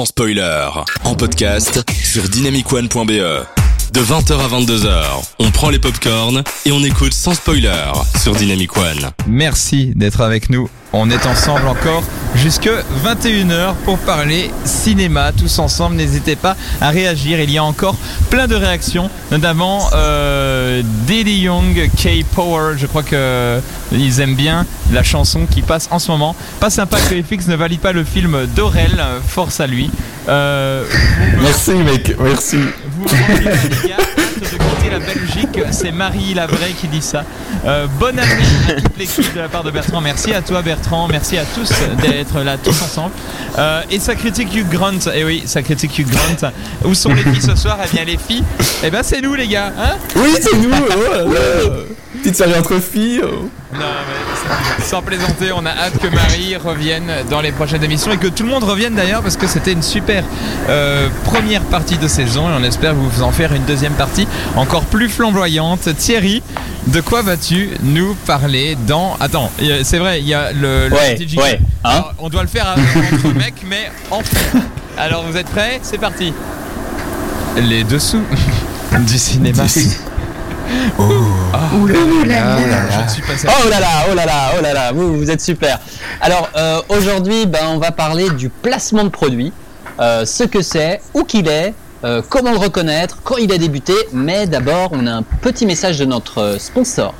sans spoiler. En podcast sur dynamicone.be. De 20h à 22h, on prend les popcorns et on écoute sans spoiler sur Dynamic One. Merci d'être avec nous. On est ensemble encore jusque 21h pour parler cinéma tous ensemble. N'hésitez pas à réagir. Il y a encore plein de réactions, notamment euh, Diddy Young, K-Power. Je crois que ils aiment bien la chanson qui passe en ce moment. Pas sympa que FX ne valide pas le film d'Aurel. Force à lui. Euh, Merci mec, merci. Vous les gars, hâte de quitter la Belgique. C'est Marie Lavray qui dit ça. Euh, bonne année à toute l'équipe de la part de Bertrand. Merci à toi Bertrand. Merci à tous d'être là tous ensemble. Euh, et ça critique Hugh Grant. Et oui, ça critique Hugh Grant. Où sont les filles ce soir? Eh bien les filles, eh ben c'est nous les gars. Hein? Oui, c'est nous. oh. Petite série entre filles. oh. Non, mais sans plaisanter, on a hâte que Marie revienne dans les prochaines émissions et que tout le monde revienne d'ailleurs parce que c'était une super euh, première partie de saison et on espère vous en faire une deuxième partie encore plus flamboyante. Thierry, de quoi vas-tu nous parler dans... Attends, c'est vrai, il y a le... le Ouais, petit jingle. ouais, hein Alors, on doit le faire entre mecs, mais enfin. Alors vous êtes prêts? C'est parti. Les dessous du cinéma. Oh là là. Je suis passé Oh là là, oh là là, oh là là, vous, vous êtes super. Alors euh, aujourd'hui, ben, on va parler du placement de produit, euh, ce que c'est, où qu'il est, euh, comment le reconnaître, quand il a débuté. Mais d'abord, on a un petit message de notre sponsor.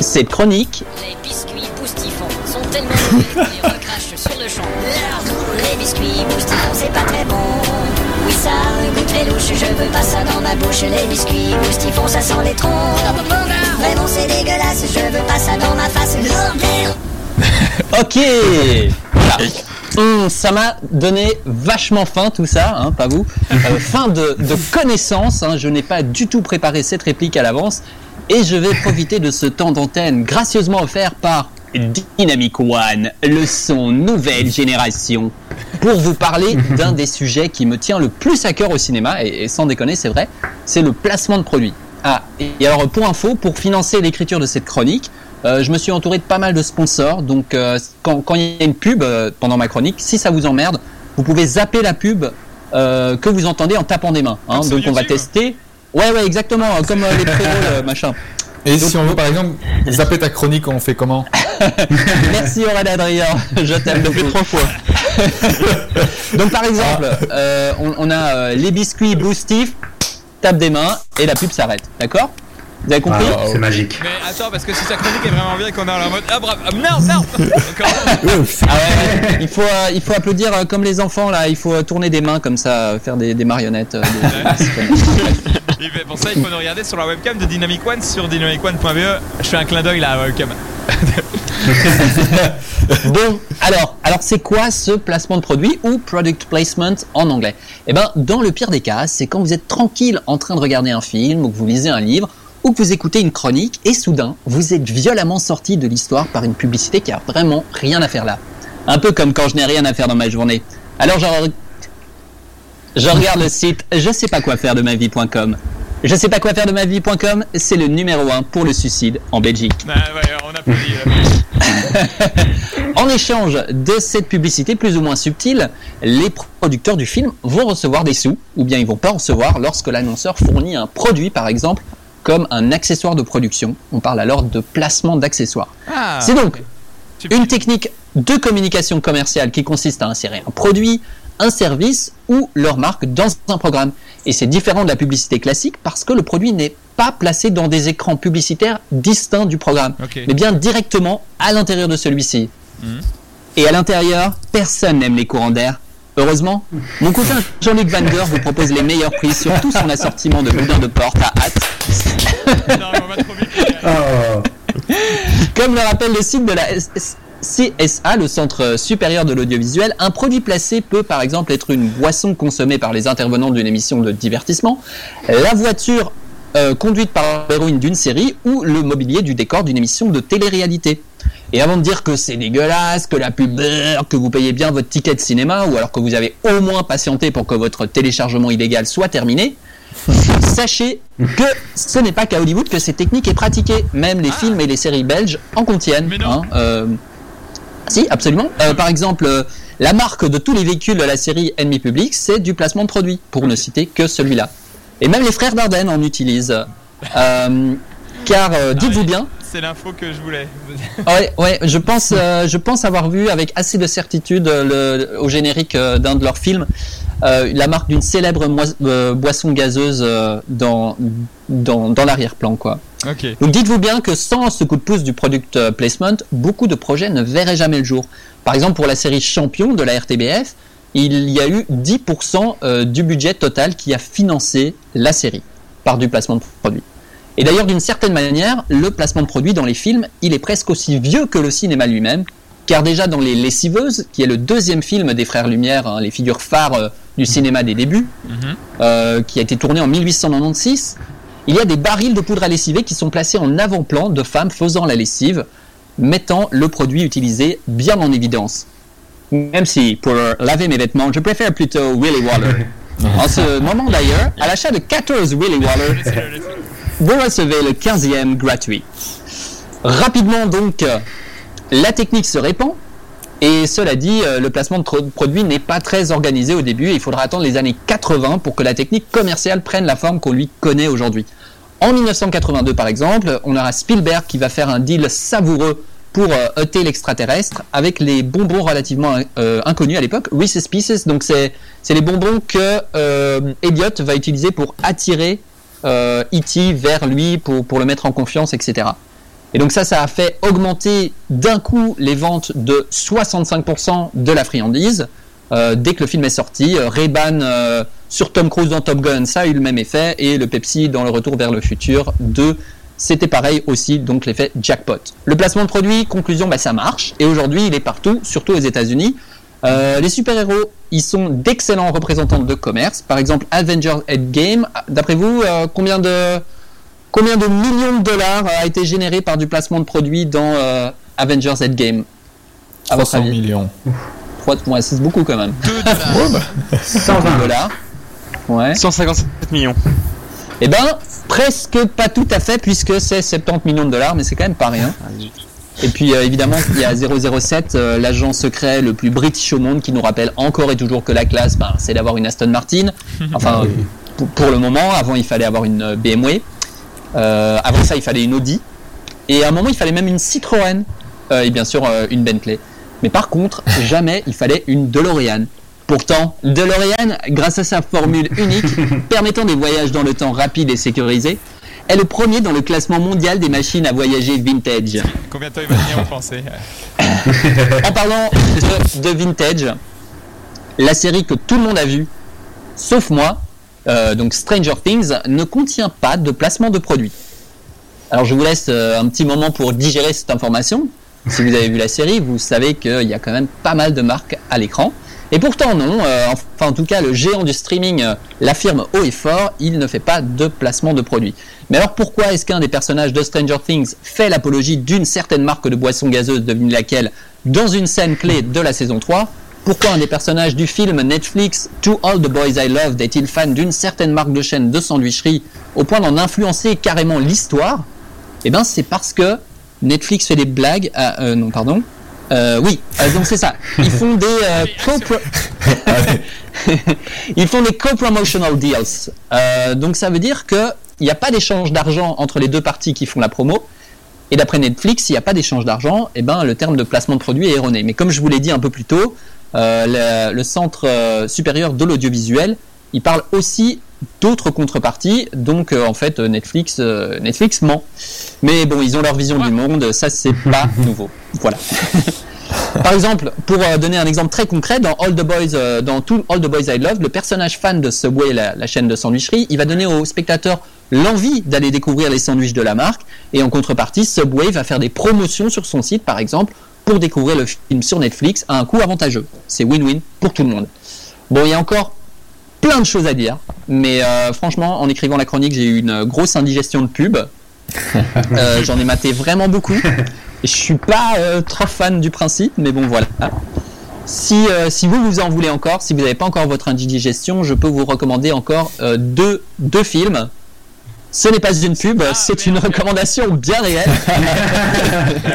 Cette chronique, Les biscuits boostifons sont tellement mauvais qu'on les recrache sur le champ. Les biscuits boostifons, c'est pas très bon. Oui, ça a un goût très louche, je veux pas ça dans ma bouche. Les biscuits boostifons, ça sent les troncs. Vraiment, c'est dégueulasse, je veux pas ça dans ma face. Ok. Hum, ça m'a donné vachement faim tout ça, hein, pas vous. Euh, faim de, de connaissances, hein, je n'ai pas du tout préparé cette réplique à l'avance. Et je vais profiter de ce temps d'antenne gracieusement offert par Dynamic One, le son nouvelle génération, pour vous parler d'un des sujets qui me tient le plus à cœur au cinéma, et, et sans déconner c'est vrai, c'est le placement de produits. Ah, et alors pour info, pour financer l'écriture de cette chronique, euh, je me suis entouré de pas mal de sponsors, donc euh, quand, quand il y a une pub euh, pendant ma chronique, si ça vous emmerde, vous pouvez zapper la pub que vous entendez en tapant des mains. hein. Sur donc on va tester. Ouais, ouais, exactement, comme les pré machin. Et si on veut par exemple zapper ta chronique, on fait comment Merci Aurélien Adrien, je t'aime depuis trois fois. donc par exemple, euh, on, on a euh, les biscuits boostifs, tape des mains et la pub s'arrête, d'accord? Vous avez compris Ah, C'est magique. Mais attends, parce que si sa chronique est vraiment bien et qu'on est en mode Ah bravo, ah, non Encore Ah ouais, ouais, il faut euh, il faut applaudir euh, comme les enfants là, il faut euh, tourner des mains comme ça, euh, faire des, des marionnettes. des- Et Pour ça, il faut nous regarder sur la webcam de Dynamic One sur dynamicone.be. Je fais un clin d'œil là à la webcam. Bon, alors, alors c'est quoi ce placement de produit ou product placement en anglais? Eh ben, dans le pire des cas, c'est quand vous êtes tranquille en train de regarder un film ou que vous lisez un livre ou que vous écoutez une chronique et soudain, vous êtes violemment sorti de l'histoire par une publicité qui a vraiment rien à faire là. Un peu comme quand je n'ai rien à faire dans ma journée. Alors je regarde le site je sais pas quoi faire de ma vie.com. Je sais pas quoi faire de ma vie.com, c'est le numéro 1 pour le suicide en Belgique. Ah, ouais, on applaudit. là. En échange de cette publicité plus ou moins subtile, les producteurs du film vont recevoir des sous, ou bien ils vont pas recevoir lorsque l'annonceur fournit un produit, par exemple, comme un accessoire de production. On parle alors de placement d'accessoires. Ah, C'est donc une technique de communication commerciale qui consiste à insérer un produit, un service ou leur marque dans un programme. Et c'est différent de la publicité classique parce que le produit n'est pas placé dans des écrans publicitaires distincts du programme, mais bien directement à l'intérieur de celui-ci. Mhm. Et à l'intérieur, personne n'aime les courants d'air. Heureusement, mon cousin Jean-Luc Van Gogh vous propose les meilleurs prix sur tout son assortiment de boudins de porte à hâte. Non, on va trop vite. les gars. Oh, Comme le rappelle le site de la CSA, le Centre supérieur de l'audiovisuel, un produit placé peut par exemple être une boisson consommée par les intervenants d'une émission de divertissement, la voiture euh, conduite par l'héroïne d'une série ou le mobilier du décor d'une émission de télé-réalité. Et avant de dire que c'est dégueulasse, que la pub beurre, que vous payez bien votre ticket de cinéma, ou alors que vous avez au moins patienté pour que votre téléchargement illégal soit terminé, sachez que ce n'est pas qu'à Hollywood que cette technique est pratiquée. Même les films et les séries belges en contiennent. Mais non. hein, euh, si, absolument. Euh, par exemple, euh, La marque de tous les véhicules de la série Ennemi Public, c'est du placement de produit, pour ne citer que celui-là. Et même les frères Dardenne en utilisent. Euh, car euh, dites-vous bien, C'est l'info que je voulais. ouais, ouais, je pense, euh, je pense avoir vu avec assez de certitude euh, le, au générique euh, d'un de leurs films euh, la marque d'une célèbre euh, boisson gazeuse dans, dans, dans l'arrière-plan, quoi. Ok. Donc dites-vous bien que sans ce coup de pouce du product placement, beaucoup de projets ne verraient jamais le jour. Par exemple, pour la série Champion de la RTBF, il y a eu 10% euh, du budget total qui a financé la série par du placement de produit. Et d'ailleurs, d'une certaine manière, le placement de produit dans les films, il est presque aussi vieux que le cinéma lui-même, car déjà dans Les Lessiveuses, qui est le deuxième film des Frères Lumière, hein, les figures phares euh, du cinéma des débuts, euh, qui a été tourné en 1896, il y a des barils de poudre à lessiver qui sont placés en avant-plan de femmes faisant la lessive, mettant le produit utilisé bien en évidence. Même si, pour laver mes vêtements, je préfère plutôt Willy Waller. En ce moment d'ailleurs, à l'achat de 14 Willy Waller, vous recevez le 15e gratuit. Rapidement donc, euh, la technique se répand. Et cela dit, euh, le placement de produits n'est pas très organisé au début. et Il faudra attendre les années 80 pour que la technique commerciale prenne la forme qu'on lui connaît aujourd'hui. En 1982, par exemple, on aura Spielberg qui va faire un deal savoureux pour euh, ôter l'extraterrestre avec les bonbons relativement inconnus à l'époque, Reese's Pieces. Donc c'est les bonbons que euh, va utiliser pour attirer euh, E.T. vers lui, pour, pour le mettre en confiance, etc. Et donc ça, ça a fait augmenter d'un coup les ventes de 65% de la friandise. Euh, dès que le film est sorti, euh, Ray-Ban euh, sur Tom Cruise dans Top Gun, ça a eu le même effet, et le Pepsi dans Le Retour vers le futur 2, c'était pareil aussi, donc l'effet jackpot. Le placement de produit, conclusion, bah, ça marche, et aujourd'hui il est partout, surtout aux États-Unis. Euh, les super-héros, ils sont d'excellents représentants de commerce. Par exemple, Avengers Endgame, d'après vous, euh, combien de combien de millions de dollars a été généré par du placement de produits dans euh, Avengers Endgame À votre 300 avis? millions. Trois- ouais, c'est beaucoup quand même. 2 dollars. 120 dollars. Ouais. 157 millions. Eh ben, presque pas tout à fait, puisque c'est 70 millions de dollars, mais c'est quand même pas rien. Et puis euh, évidemment, il y a 007, euh, l'agent secret le plus british au monde, qui nous rappelle encore et toujours que la classe, ben, c'est d'avoir une Aston Martin. Enfin, pour, pour le moment, avant il fallait avoir une euh, BMW. Euh, avant ça, il fallait une Audi. Et à un moment, il fallait même une Citroën. Euh, et bien sûr, euh, une Bentley. Mais par contre, jamais il fallait une DeLorean. Pourtant, DeLorean, grâce à sa formule unique, permettant des voyages dans le temps rapides et sécurisés, est le premier dans le classement mondial des machines à voyager vintage. Combien de temps il va venir en français En parlant de, de vintage, la série que tout le monde a vue, sauf moi, euh, donc Stranger Things, ne contient pas de placement de produits. Alors je vous laisse euh, un petit moment pour digérer cette information. Si vous avez vu la série, vous savez qu'il y a quand même pas mal de marques à l'écran. Et pourtant non, euh, enfin en tout cas le géant du streaming euh, l'affirme haut et fort, il ne fait pas de placement de produits. Mais alors pourquoi est-ce qu'un des personnages de Stranger Things fait l'apologie d'une certaine marque de boisson gazeuse, devinez laquelle, dans une scène clé de la saison 3 Pourquoi un des personnages du film Netflix To All the Boys I Loved est-il fan d'une certaine marque de chaîne de sandwicherie au point d'en influencer carrément l'histoire? Eh bien c'est parce que Netflix fait des blagues à... euh, non pardon. Euh, oui, euh, donc c'est ça. Ils font des euh, co-pro- Ils font des co-promotional deals. Euh, donc ça veut dire que il n'y a pas d'échange d'argent entre les deux parties qui font la promo. Et d'après Netflix, s'il n'y a pas d'échange d'argent, eh ben, le terme de placement de produit est erroné. Mais comme je vous l'ai dit un peu plus tôt, euh, le, le Centre euh, supérieur de l'audiovisuel, il parle aussi d'autres contreparties. Donc euh, en fait, euh, Netflix, euh, Netflix ment. Mais bon, ils ont leur vision du monde, ça c'est pas nouveau. Voilà. Par exemple, pour euh, donner un exemple très concret, dans All the Boys, dans tout All the Boys I Love, le personnage fan de Subway, la, la chaîne de sandwicherie, il va donner aux spectateurs l'envie d'aller découvrir les sandwichs de la marque, et en contrepartie, Subway va faire des promotions sur son site, par exemple, pour découvrir le film sur Netflix à un coût avantageux. C'est win-win pour tout le monde. Bon, il y a encore plein de choses à dire, mais euh, franchement, en écrivant la chronique, j'ai eu une grosse indigestion de pub. Euh, J'en ai maté vraiment beaucoup. Et je suis pas euh, trop fan du principe, mais bon voilà. Si, euh, si vous vous en voulez encore, si vous n'avez pas encore votre indigestion, je peux vous recommander encore euh, deux, deux films Ce n'est pas une pub, Ah, c'est une recommandation bien réelle.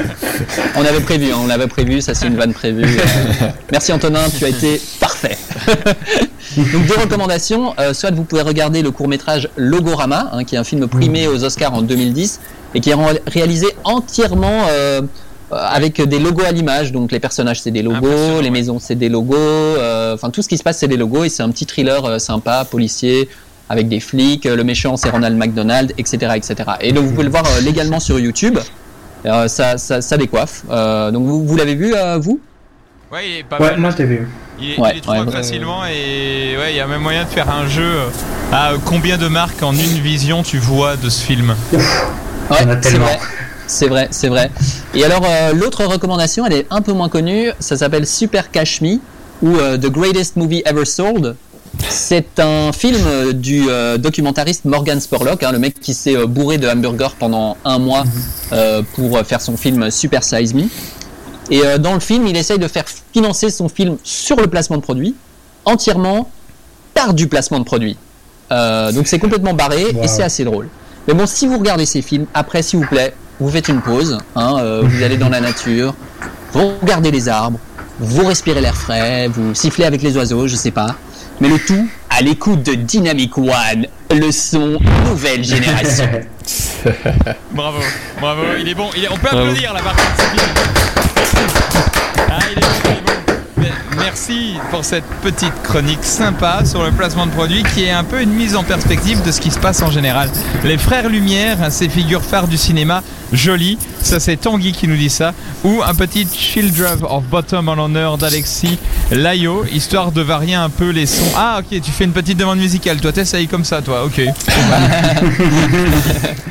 on avait prévu, hein, on l'avait prévu, ça c'est une vanne prévue. Merci Antonin, tu as été parfait. Donc deux recommandations, euh, soit vous pouvez regarder le court métrage Logorama, hein, qui est un film primé aux Oscars en 2010 et qui est ré- réalisé entièrement euh, avec des logos à l'image. Donc les personnages c'est des logos, Impressionnant, les ouais. maisons c'est des logos, euh, enfin tout ce qui se passe c'est des logos et c'est un petit thriller euh, sympa, policier avec des flics, euh, le méchant c'est Ronald McDonald, etc., etc. Et donc vous pouvez le voir euh, légalement sur YouTube. Euh, ça, ça, ça décoiffe. Euh, donc vous, vous l'avez vu euh, vous? Ouais, il est pas Ouais, mal. moi je l'ai vu. Il est, Ouais, il est trouvable ouais. facilement et ouais, il y a même moyen de faire un jeu à combien de marques en une vision tu vois de ce film. C'est tellement. vrai. C'est vrai, c'est vrai. Et alors euh, l'autre recommandation, elle est un peu moins connue. Ça s'appelle Super Cash Me ou euh, The Greatest Movie Ever Sold. C'est un film euh, du euh, documentariste Morgan Spurlock, hein, le mec qui s'est euh, bourré de hamburgers pendant un mois euh, pour faire son film Super Size Me. Et euh, dans le film, il essaye de faire financer son film sur le placement de produits, entièrement par du placement de produits. Euh, donc c'est complètement barré Wow. et c'est assez drôle. Mais bon, si vous regardez ces films, après, s'il vous plaît, vous faites une pause, hein, euh, vous allez dans la nature, vous regardez les arbres, vous respirez l'air frais, vous sifflez avec les oiseaux, je sais pas. Mais le tout à l'écoute de Dynamic One, le son nouvelle génération. Bravo, bravo, il est bon. Il est- On peut Bravo. applaudir là par contre, c'est bien. Ah, Merci pour cette petite chronique sympa sur le placement de produits qui est un peu une mise en perspective de ce qui se passe en général. Les frères Lumière, ces figures phares du cinéma, jolies, ça c'est Tanguy qui nous dit ça, ou un petit Children of Bottom en l'honneur d'Alexis Layo, histoire de varier un peu les sons. Ah ok, tu fais une petite demande musicale, toi t'essayes comme ça toi, ok.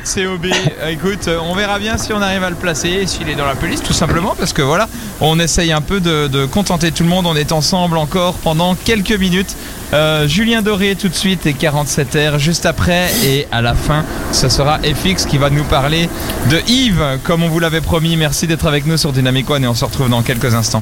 COB, écoute, on verra bien si on arrive à le placer, s'il est dans la playlist, tout simplement, parce que voilà, on essaye un peu de, de contenter tout le monde. On est ensemble encore pendant quelques minutes. Euh, Julien Doré tout de suite et 47R juste après. Et à la fin, ce sera FX qui va nous parler de Yves, comme on vous l'avait promis. Merci d'être avec nous sur Dynamic One et on se retrouve dans quelques instants.